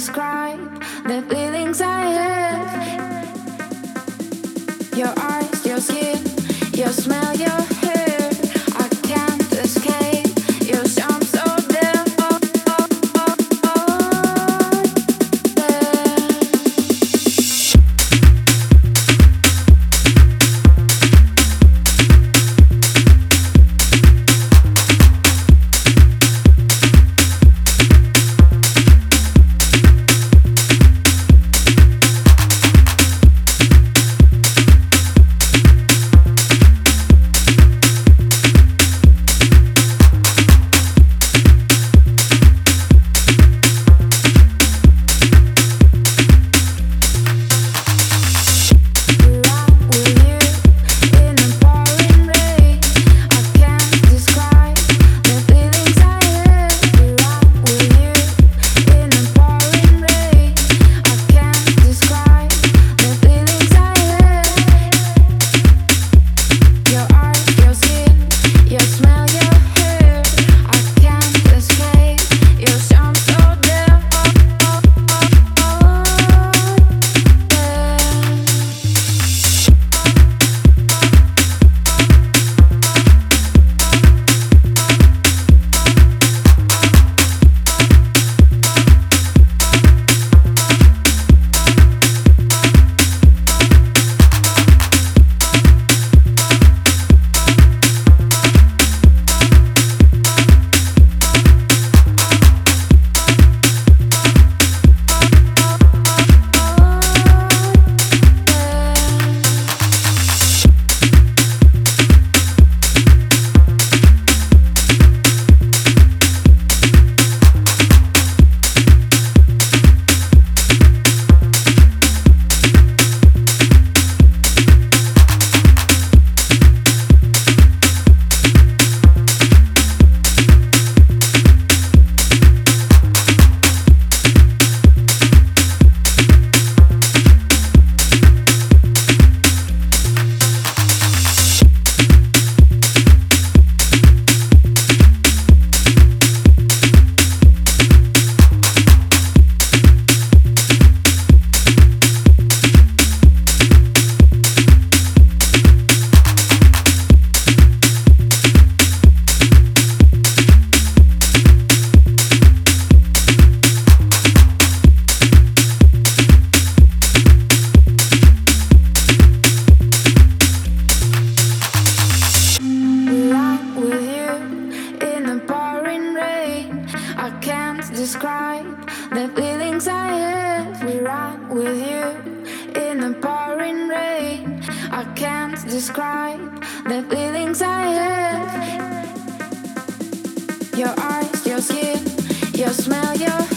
describe the feelings I have. Your describe the feelings I have. We run with you in the pouring rain. I can't describe the feelings I have. Your eyes, your skin, your smell, your